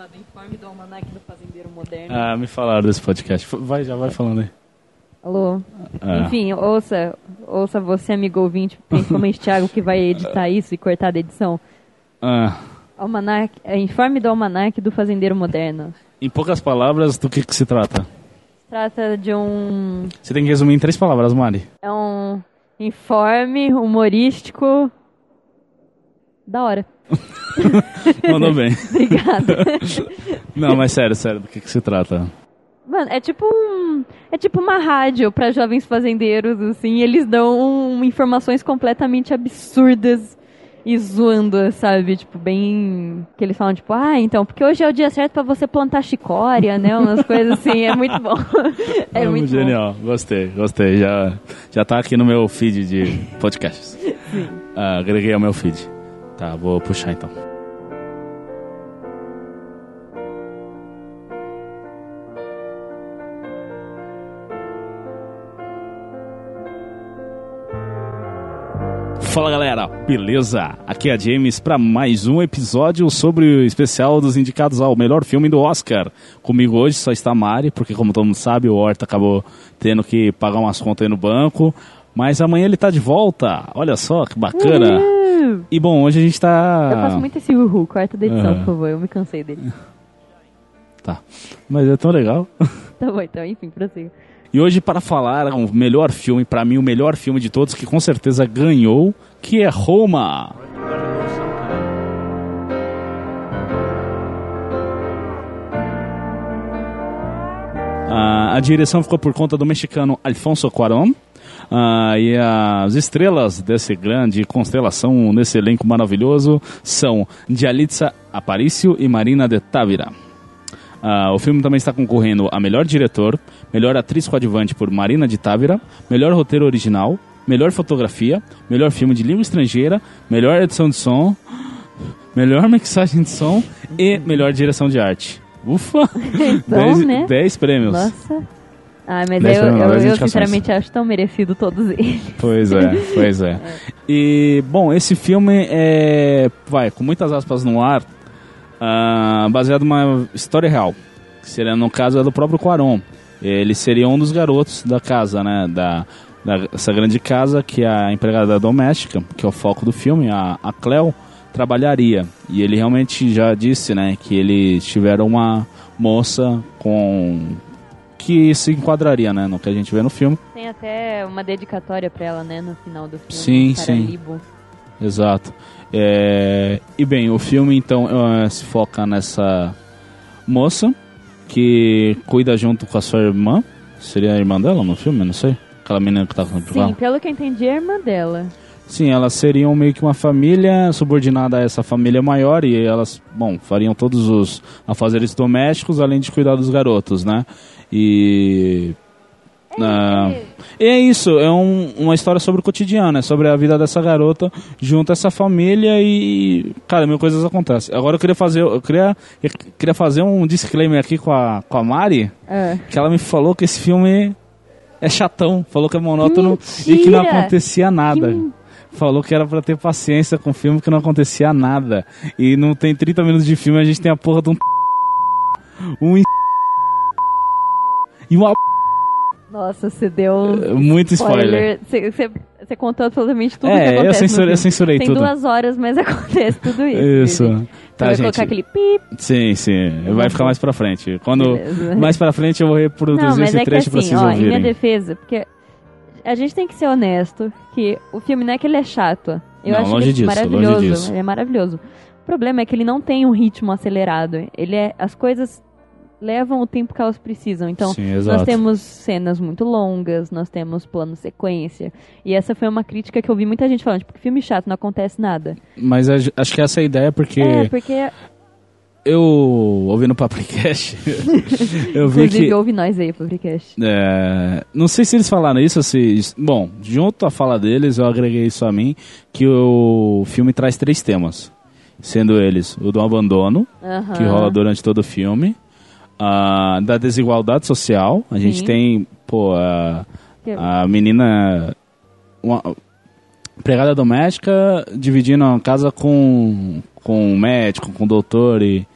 chamado Informe do Almanac do Fazendeiro Moderno. Ah, me falaram desse podcast. Vai, já vai falando aí. Alô? Ah. Enfim, ouça, ouça você, amigo ouvinte, principalmente Thiago, que vai editar isso e cortar da edição. Ah, Almanac, é, Informe do Almanac do Fazendeiro Moderno. em poucas palavras, do que, que se trata? Trata de um Você tem que resumir em três palavras, Mari. É um informe humorístico da hora. Mandou bem. Obrigada. Não, mas sério, sério, do que, que se trata? Mano, é tipo um, é tipo uma rádio para jovens fazendeiros assim, eles dão informações completamente absurdas e zoando, sabe? Tipo, bem que eles falam tipo, ah, então, porque hoje é o dia certo para você plantar chicória, né? Umas coisas assim, é muito bom. É muito bom. Genial, gostei, gostei. Já, já tá aqui no meu feed de podcasts. Ah, agreguei ao meu feed. Tá, vou puxar então. Fala galera, beleza? Aqui é a James para mais um episódio sobre o especial dos indicados ao melhor filme do Oscar. Comigo hoje só está a Mari, porque como todo mundo sabe, o Horta acabou tendo que pagar umas contas aí no banco. Mas amanhã ele tá de volta. Olha só que bacana. Uhul. E bom, hoje a gente tá. Eu faço muito esse uhul, corta da edição, Ah. por favor, eu me cansei dele. Tá. Mas é tão legal. Tá bom, então, enfim, prossiga. E hoje, para falar o melhor filme, pra mim, o melhor filme de todos, que com certeza ganhou, que é Roma. Ah, a direção ficou por conta do mexicano Alfonso Cuarón. Ah, e as estrelas dessa grande constelação, nesse elenco maravilhoso, são Dialitza Aparicio e Marina de Távira. Ah, o filme também está concorrendo a melhor diretor, melhor atriz coadjuvante por Marina de Távira, melhor roteiro original, melhor fotografia, melhor filme de língua estrangeira, melhor edição de som, melhor mixagem de som e melhor direção de arte. Ufa! Então, né? 10 prêmios. Nossa. Ah, mas eu, eu, eu sinceramente acho tão merecido todos eles. Pois é, pois é. E, bom, esse filme é, vai, com muitas aspas no ar, ah, baseado numa história real. Que seria, no caso, é do próprio Quaron. Ele seria um dos garotos da casa, né, da, da- essa grande casa que a empregada doméstica, que é o foco do filme, a, a Cleo, trabalharia. E ele realmente já disse, né, que eles tiveram uma moça com... que se enquadraria, né, no que a gente vê no filme. Tem até uma dedicatória pra ela, né, no final do filme. Sim, sim. Libo. Exato. É, E bem, o filme então eh, se foca nessa moça que cuida junto com a sua irmã. Seria a irmã dela no filme? Não sei. Aquela menina que tá com Sim, pelo que eu entendi, é a irmã dela. Sim, elas seriam meio que uma família subordinada a essa família maior e elas, bom, fariam todos os afazeres domésticos além de cuidar dos garotos, né? E. ah, e é isso, é um- uma história sobre o cotidiano, é sobre a vida dessa garota junto a essa família e, cara, mil coisas acontecem. Agora eu queria fazer, eu queria, eu queria fazer um disclaimer aqui com a, com a Mari, Ah. que ela me falou que esse filme é chatão, falou que é monótono e que não Mentira! acontecia nada. Falou que era pra ter paciência com o filme que não acontecia nada. E não tem 30 minutos de filme, a gente tem a porra de um um e uma Nossa, você deu um muito spoiler. Você, contou absolutamente tudo que É, acontece eu, censure- eu censurei Tem tudo. duas horas, mas acontece tudo isso. Isso. Tá, vai gente. colocar aquele pip. Sim, sim. Vai ficar mais pra frente. Quando Beleza. mais pra frente eu vou reproduzir Não, mas esse é que trecho pra assim, vocês ó, em minha ouvirem. defesa, porque a gente tem que ser honesto que o filme não é que ele é chato. Eu Não, acho longe disso, maravilhoso. longe disso. Ele é maravilhoso. O problema é que ele não tem um ritmo acelerado. Ele é. As coisas levam o tempo que elas precisam. Então, Sim, nós temos cenas muito longas, nós temos plano sequência. E essa foi uma crítica que eu vi muita gente falando, tipo, que filme chato, não acontece nada. Mas acho que essa é a ideia porque É, porque eu ouvindo o Papricast, eu vi inclusive que ouve nós aí, Fabricast. É, não sei se eles falaram isso se. Bom, junto à fala deles, eu agreguei isso a mim, que o filme traz três temas. Sendo eles o do abandono, Aham. que rola durante todo o filme, a, da desigualdade social. A gente Sim. tem, pô, a, a menina. Uma, empregada doméstica dividindo a casa com, com médico, com doutor e.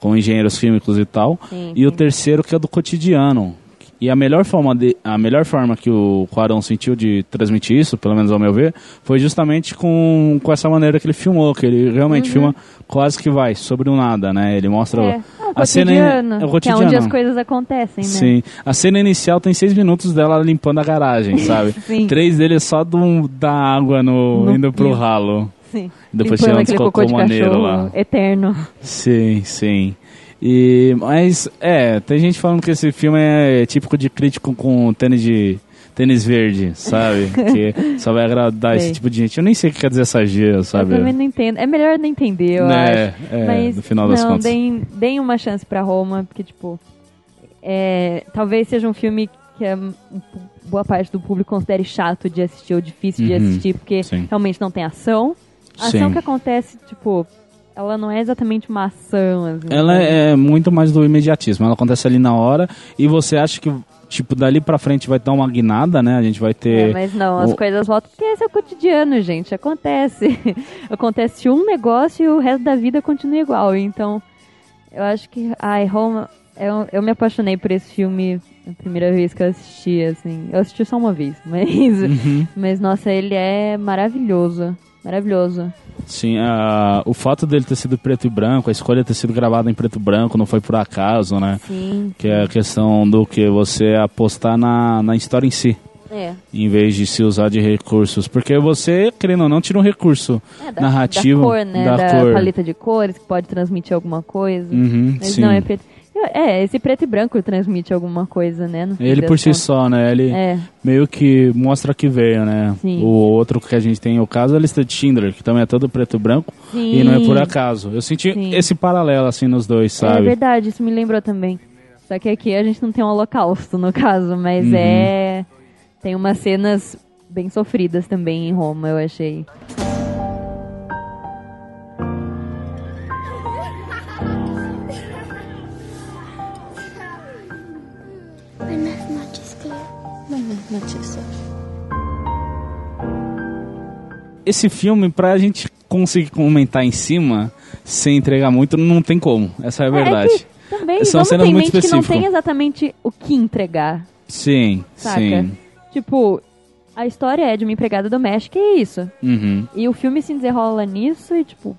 com engenheiros químicos e tal. Sim, e o sim. terceiro que é do cotidiano. E a melhor forma de, a melhor forma que o Quaron sentiu de transmitir isso, pelo menos ao meu ver, foi justamente com, com essa maneira que ele filmou, que ele realmente filma quase que vai sobre o nada, né? Ele mostra Uhum. É, é o a cena cotidiano, é o que é cotidiano. onde as coisas acontecem, né? Sim. A cena inicial tem seis minutos dela limpando a garagem, sabe? Três deles só do, da água no, No indo pro ralo. Sim. Depois um aquele cocô cocô maneiro cachorro lá. eterno. Sim, sim. E, mas, é, tem gente falando que esse filme é típico de crítico com tênis de tênis verde, sabe? que só vai agradar esse tipo de gente. Eu nem sei o que quer dizer essa gíria, sabe? Eu também não entendo. É melhor não entender, eu Né, acho. é, Mas no final das não, contas. deem, deem uma chance pra Roma, porque, tipo, é, talvez seja um filme que a boa parte do público considere chato de assistir ou difícil de Uhum, assistir, porque sim. realmente não tem ação. A ação Sim. que acontece, tipo, ela não é exatamente uma ação, assim. Ela sabe? é muito mais do imediatismo. Ela acontece ali na hora e você acha que, tipo, dali pra frente vai dar uma guinada, né? A gente vai ter. É, mas não, as o- coisas voltam porque esse é o cotidiano, gente. Acontece. Acontece um negócio e o resto da vida continua igual. Então, eu acho que. Ai, Roma. Eu, eu me apaixonei por esse filme a primeira vez que eu assisti, assim. Eu assisti só uma vez, mas. Uhum. Mas, nossa, ele é maravilhoso. Maravilhoso. Sim, a- o fato dele ter sido preto e branco, a escolha ter sido gravada em preto e branco, não foi por acaso, né? Sim. Que é a questão do que você apostar na, na história em si, É. em vez de se usar de recursos. Porque você, querendo ou não, tira um recurso É, da, narrativo. da cor, né? da Da, cor. paleta de cores, que pode transmitir alguma coisa. Uhum, Mas sim. não, é preto. É, esse preto e branco transmite alguma coisa, né? Ele por si contas. só, né? Ele É, meio que mostra que veio, né? Sim. O outro que a gente tem, o caso, é a lista de Schindler, que também é todo preto e branco. sim. E não é por acaso. Eu senti Sim. esse paralelo, assim, nos dois, É sabe? verdade, isso me lembrou também. Só que aqui a gente não tem um holocausto, no caso, mas Uhum. é... Tem umas cenas bem sofridas também em Roma, eu achei. Noches. Esse filme, pra gente conseguir comentar em cima, sem entregar muito, não tem como. Essa é a verdade. É que também São vamos ter cenas em muito mente que não específicas. tem exatamente o que entregar, Sim, saca? sim. Tipo, a história é de uma empregada doméstica e é isso. Uhum. E o filme se desenrola nisso e, tipo,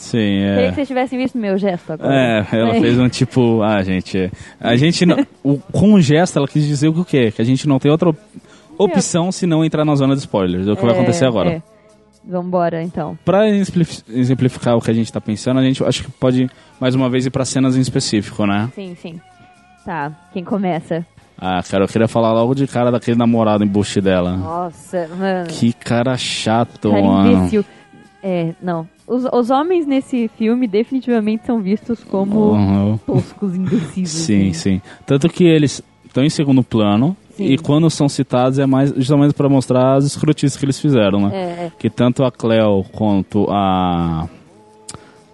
Sim, queria é. que vocês tivessem visto meu gesto agora. É, ela fez um tipo, ah, gente, é, a gente não, o, com o gesto ela quis dizer o quê? Que a gente não tem outra op- opção se não entrar na zona de spoilers, é o que vai É, acontecer agora. é. Vambora, então. Pra exemplif- exemplificar o que a gente tá pensando, a gente acho que pode mais uma vez ir pra cenas em específico, né? Sim, sim. Tá, quem começa? Ah, cara, eu queria falar logo de cara daquele namorado embuste dela. Nossa, mano. Que cara chato, Cara mano. imbecil. É, não. Os, os homens nesse filme definitivamente são vistos como Uhum. toscos imbecis. Sim, assim. sim. Tanto que eles estão em segundo plano e quando são citados é mais justamente pra mostrar as escrotices que eles fizeram, né? É. Que tanto a Cleo quanto a.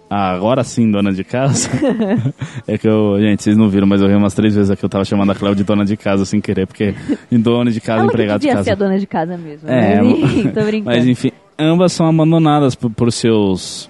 a agora sim, dona de casa. é que eu. Gente, vocês não viram, mas eu ri umas três vezes aqui. Eu tava chamando a Cleo de dona de casa sem querer, porque em dona de casa, Ela empregado de casa. ser a dona de casa mesmo. É, mas, enfim, tô brincando. Mas enfim, ambas são abandonadas por, por seus.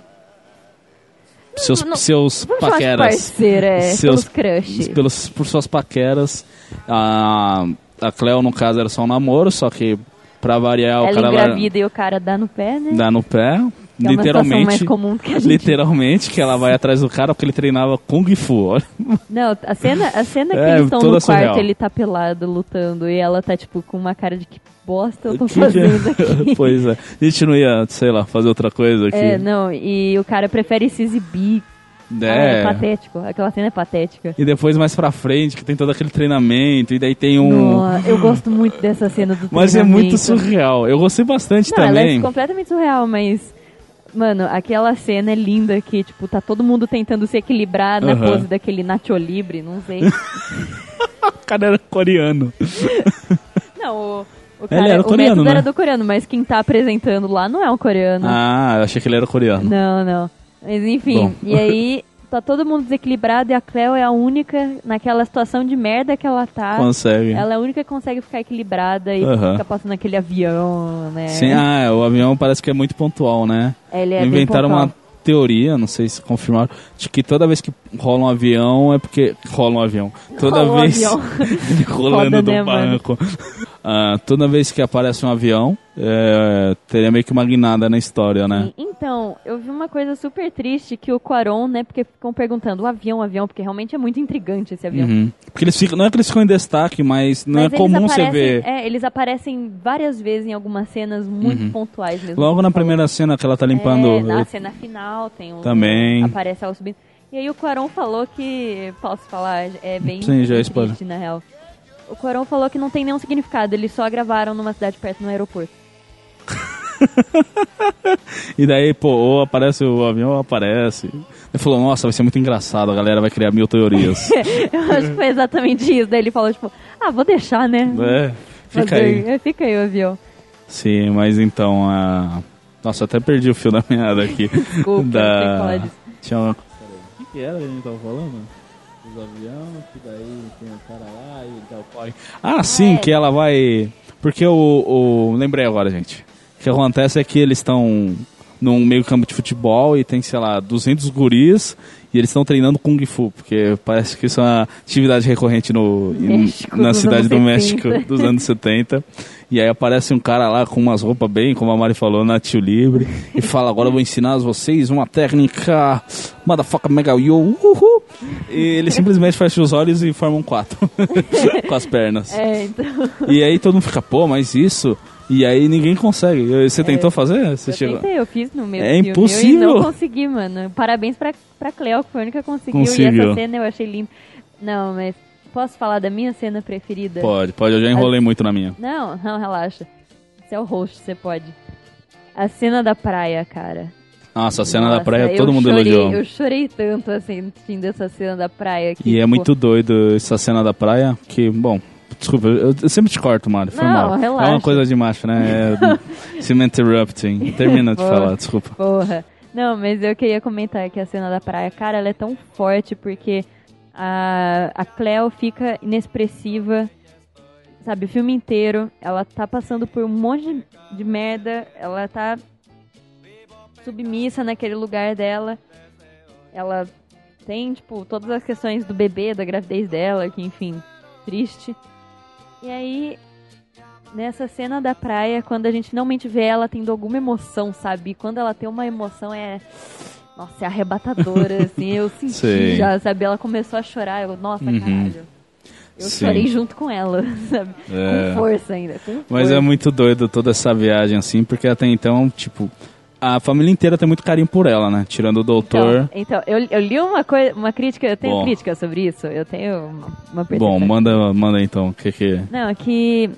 Seus, Não, seus paqueras. é, Seus- crush. Pelos, por suas paqueras. A, a Cleo, no caso, era só um namoro, só que pra variar, o Ela cara engravida e o cara dá no pé, né? dá no pé. Que é situação mais literalmente. comum que a gente... Literalmente, que ela vai atrás do cara porque ele treinava Kung Fu. Olha. Não, a cena, a cena que É, eles estão no quarto, surreal. ele tá pelado lutando e ela tá, tipo, com uma cara de que bosta eu tô Que fazendo é? aqui. pois é. A gente não ia, sei lá, fazer outra coisa aqui. É, não, e o cara prefere se exibir. Ah, é É. patético. Aquela cena é patética. E depois mais pra frente, que tem todo aquele treinamento, e daí tem um. Eu gosto muito dessa cena do Mas é muito treinamento. surreal. Eu gostei bastante Não, ela também. é completamente surreal, mas. Mano, aquela cena é linda que, tipo, tá todo mundo tentando se equilibrar na pose daquele Nacho Libre, não sei. O cara era coreano. não, o, o, Ele cara, era o coreano, método né? era do coreano, mas quem tá apresentando lá não é um coreano. Ah, eu achei que ele era coreano. Não, não. Mas enfim, Bom. e aí tá todo mundo desequilibrado e a Cleo é a única naquela situação de merda que ela tá. Consegue. Ela é a única que consegue ficar equilibrada e Aham. fica passando aquele avião, né? Sim, ah, o avião parece que é muito pontual, né? Ele é Inventaram uma teoria, não sei se confirmaram, de que toda vez que rola um avião é porque rola um avião. Toda Rola um vez avião. rolando Foda, do né, banco. Ah, toda vez que aparece um avião, é, teria meio que uma guinada na história, né? Então, eu vi uma coisa super triste que o Quaron, né, porque ficam perguntando o avião, o avião, porque realmente é muito intrigante esse avião. Uhum. Porque eles ficam, não é que eles ficam em destaque, mas não Mas é comum você ver. É, eles aparecem várias vezes em algumas cenas muito pontuais mesmo. Logo na falou. primeira cena que ela tá limpando. É, na cena final tem um. Também. Aparece ela subindo. E aí o Quaron falou que. Posso falar? É bem Sim, já é triste, na real. O Quaron falou que não tem nenhum significado, eles só gravaram numa cidade perto no aeroporto. E daí, pô, ou aparece o avião ou aparece. Ele falou, nossa, vai ser muito engraçado, a galera vai criar mil teorias. Eu acho que foi exatamente isso. Daí ele falou, tipo, ah, vou deixar, né? é, fica Fazer- aí. é, Fica aí o avião. Sim, mas então, a... Nossa, até perdi o fio da meada aqui. Desculpa, tem que falar disso. Tinha uma... O que, era que a gente tava falando? Os aviões, que daí tem o cara lá e dá o pai. Ah, sim, é. que ela vai... Porque o, o... Lembrei agora, gente. O que acontece é que eles estão num meio campo de futebol e tem, sei lá, 200 guris e eles estão treinando Kung Fu, porque parece que isso é uma atividade recorrente no, México na cidade do 70. México dos anos 70. E aí aparece um cara lá com umas roupas bem, como a Mari falou, na Tio Libre, e fala, agora eu vou ensinar vocês uma técnica motherfucker mega yo, uhul. E ele simplesmente fecha os olhos e forma um quatro com as pernas. É, então. E aí todo mundo fica, pô, mas isso... E aí ninguém consegue. Você tentou fazer? Você Eu chegou... tentei, eu fiz no meu É filme impossível. e não consegui, mano. Parabéns pra, pra Cleo, que foi a única que conseguiu. E Conseguiu. essa cena eu achei linda. Não, mas posso falar da minha cena preferida? Pode, pode, eu já enrolei muito na minha. Não, não, relaxa. Você é o host, você pode. A cena da praia, cara. Nossa, a cena Nossa, da praia todo mundo chorei, elogiou. Eu chorei tanto, assim, assistindo essa cena da praia. Que, E é tipo, muito doido essa cena da praia, que, bom, desculpa, eu, sempre te corto, Mário, foi Não, mal. relaxa. É uma coisa de macho, né? É, se me interrupting. Termina de falar, desculpa. Porra. Não, mas eu queria comentar que a cena da praia, cara, ela é tão forte porque a, a Cleo fica inexpressiva, sabe, o filme inteiro. Ela tá passando por um monte de, de merda, ela tá submissa naquele lugar dela. Ela tem, tipo, todas as questões do bebê, da gravidez dela, que, enfim, triste. E aí, nessa cena da praia, quando a gente finalmente vê ela tendo alguma emoção, sabe? E quando ela tem uma emoção é. Nossa, é arrebatadora, assim. Eu senti Sei. já, sabe? Ela começou a chorar. Eu, nossa, Uhum. caralho. Eu Sim. chorei junto com ela, sabe? É. Com força ainda. Com Mas força. é muito doido toda essa viagem, assim, porque até então, tipo, a família inteira tem muito carinho por ela, né? Tirando o doutor. Então, então eu, eu li uma coisa, uma crítica, eu tenho Bom. crítica sobre isso. Eu tenho uma, uma Bom, percepção. manda, manda então, o que que... Não, é que.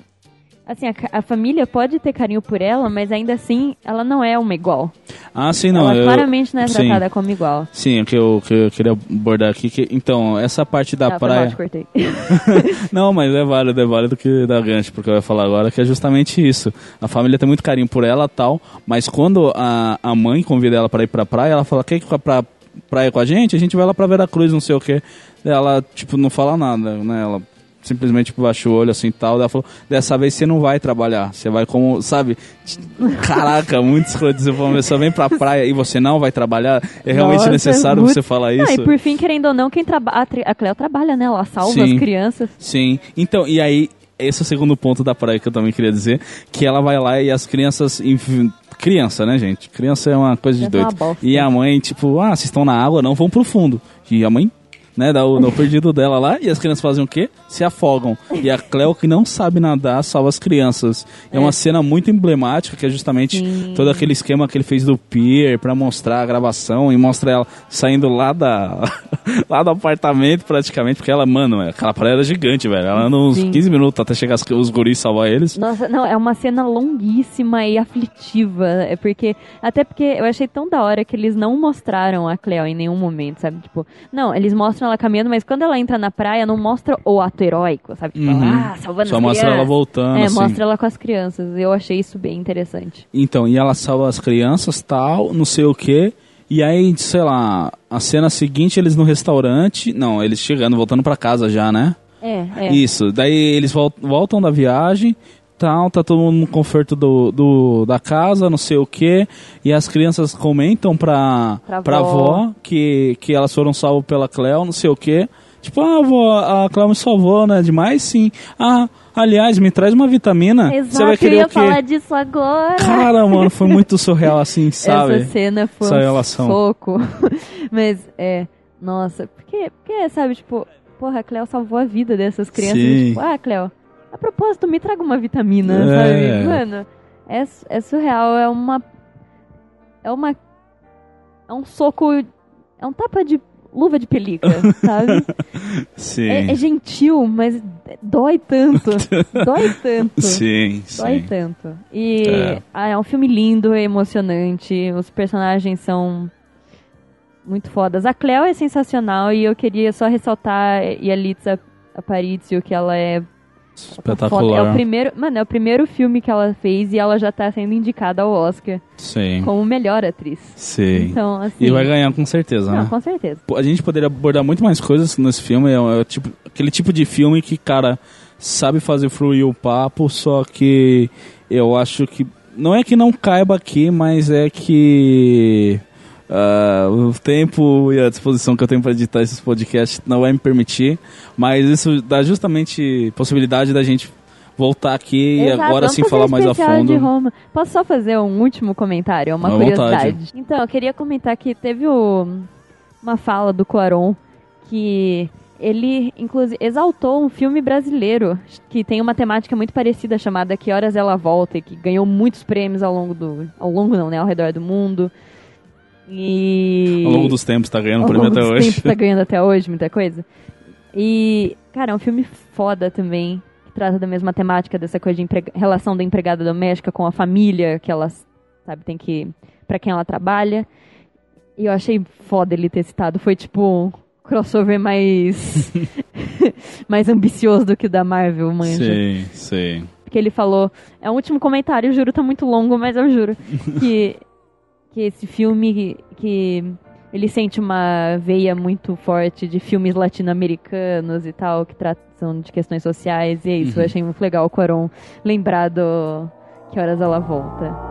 Assim, a, a família pode ter carinho por ela, mas ainda assim, ela não é uma igual. Ah, sim, não, ela eu... claramente não é sim. tratada como igual. Sim, o que eu, que eu queria abordar aqui, que, então, essa parte da Ah, mal, praia... te cortei. Não, mas é válido, é válido que dá gancho, porque eu ia falar agora que é justamente isso. A família tem muito carinho por ela tal, mas quando a, a mãe convida ela para ir pra praia, ela fala, quer ir pra praia com a gente? A gente vai lá pra Veracruz, não sei o quê. Ela, tipo, não fala nada, né? Ela simplesmente tipo, baixa o olho assim e tal. Ela falou, dessa vez você não vai trabalhar, você vai como, sabe? Caraca, muito escroto. Você falou, você vem pra praia e você não vai trabalhar? É realmente Nossa, necessário muito- você falar isso? e por fim, querendo ou não, quem trabalha. A Cleo trabalha, né? Ela salva Sim. as crianças. Sim. Então, e aí, esse é o segundo ponto da praia que eu também queria dizer, que ela vai lá e as crianças... enf- Criança, né, gente? Criança é uma coisa de é doido. E a mãe, tipo, ah, vocês estão na água, não vão pro fundo. E a mãe, né, dá o, perdido dela lá, e as crianças fazem o quê? Se afogam. E a Cleo, que não sabe nadar, salva as crianças. É, uma cena muito emblemática, que é justamente Sim. todo aquele esquema que ele fez do pier pra mostrar a gravação e mostra ela saindo lá da lá do apartamento praticamente, porque ela, mano, aquela praia era gigante, velho. Ela anda uns Sim. 15 minutos até chegar os guris e salvar eles. Nossa, não, é uma cena longuíssima e aflitiva. É porque. Até porque eu achei tão da hora que eles não mostraram a Cleo em nenhum momento, sabe? Tipo, não, eles mostram ela caminhando, mas quando ela entra na praia, não mostra o ato heróico, sabe? Tipo, Uhum. ah, salvando Só as mostra ela crianças. voltando, É, assim. mostra ela com as crianças. Eu achei isso bem interessante. Então, e ela salva as crianças, tal, não sei o que. E aí, sei lá, a cena seguinte eles no restaurante. Não, eles chegando, voltando pra casa já, né? É, é. Isso. Daí eles vol- voltam da viagem, tal, tá todo mundo no conforto do, do- da casa, não sei o que, e as crianças comentam pra, Pra pra avó. avó que, que elas foram salvas pela Cleo, não sei o que. Tipo, ah, avó, a Cleo me salvou, né? Demais, sim. Ah, aliás, me traz uma vitamina. Você vai Exato, eu querer ia o quê? falar disso agora. Cara, mano, foi muito surreal assim, sabe? Essa cena foi Essa um relação. soco. Mas, é, nossa, porque, porque, sabe, tipo, porra, a Cleo salvou a vida dessas crianças. Sim. Tipo, ah, Cleo, a propósito, me traga uma vitamina, É. sabe? Mano, é, é surreal, é uma... É uma... É um soco... É um tapa de luva de pelica, sabe? Sim. É, é gentil, mas dói tanto. dói tanto. Sim, Dói sim. tanto. E É. ah, é um filme lindo, é emocionante. Os personagens são muito fodas. A Cleo é sensacional e eu queria só ressaltar Yalitza Aparicio, que ela é foda. É Espetacular. o primeiro, mano, é o primeiro filme que ela fez e ela já tá sendo indicada ao Oscar Sim. como melhor atriz. Sim. Então, assim, E vai ganhar com certeza, não, né? com certeza. A gente poderia abordar muito mais coisas nesse filme. É, é tipo, aquele tipo de filme que, cara, sabe fazer fluir o papo, só que eu acho que. Não é que não caiba aqui, mas é que. Ah, o tempo e a disposição que eu tenho para editar esses podcasts não vai me permitir, mas isso dá justamente possibilidade da gente voltar aqui e Exato, agora vamos sim falar um mais a fundo. de Roma. Posso só fazer um último comentário, uma À curiosidade? vontade. Então, eu queria comentar que teve o- uma fala do Cuarón que ele, inclusive, exaltou um filme brasileiro que tem uma temática muito parecida chamada Que Horas Ela Volta e que ganhou muitos prêmios ao longo do... ao longo não, né? Ao redor do mundo. E... Ao longo dos tempos tá ganhando Ao prêmio longo até dos hoje. tempos tá ganhando até hoje muita coisa. E, cara, é um filme foda também, que trata da mesma temática dessa coisa de emprega- relação da empregada doméstica com a família que ela, sabe, tem que para quem ela trabalha. E eu achei foda ele ter citado, foi tipo um crossover mais mais ambicioso do que o da Marvel, manja. Sim, sim. Porque ele falou, é o último comentário, eu juro, tá muito longo, mas eu juro que que esse filme que, ele sente uma veia muito forte de filmes latino-americanos e tal, que tratam de questões sociais, e é isso, eu achei muito legal o Quaron lembrar do Que Horas Ela Volta.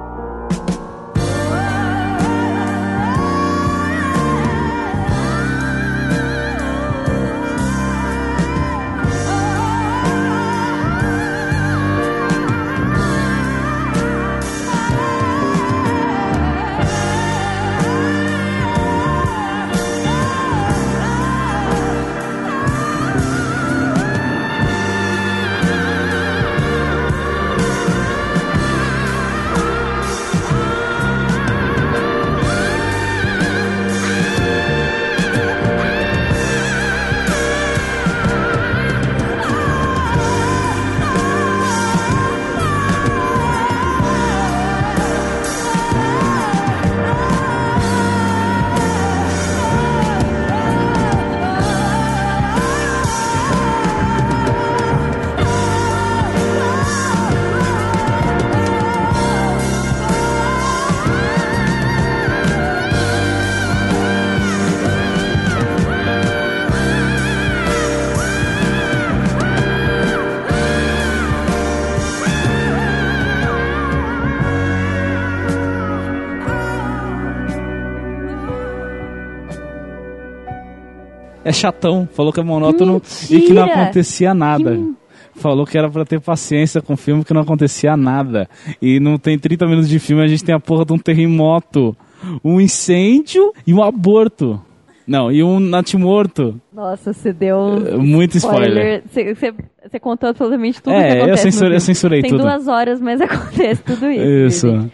É chatão, falou que é monótono e que não Mentira! acontecia nada. Que- Falou que era pra ter paciência com o filme que não acontecia nada. E não tem 30 minutos de filme, a gente tem a porra de um terremoto, um incêndio e um aborto. Não, e um natimorto. Nossa, você deu um Muito spoiler. Você, contou absolutamente tudo É, que eu censurei- eu filme. censurei Tem tudo. duas horas, mas acontece tudo isso. Isso.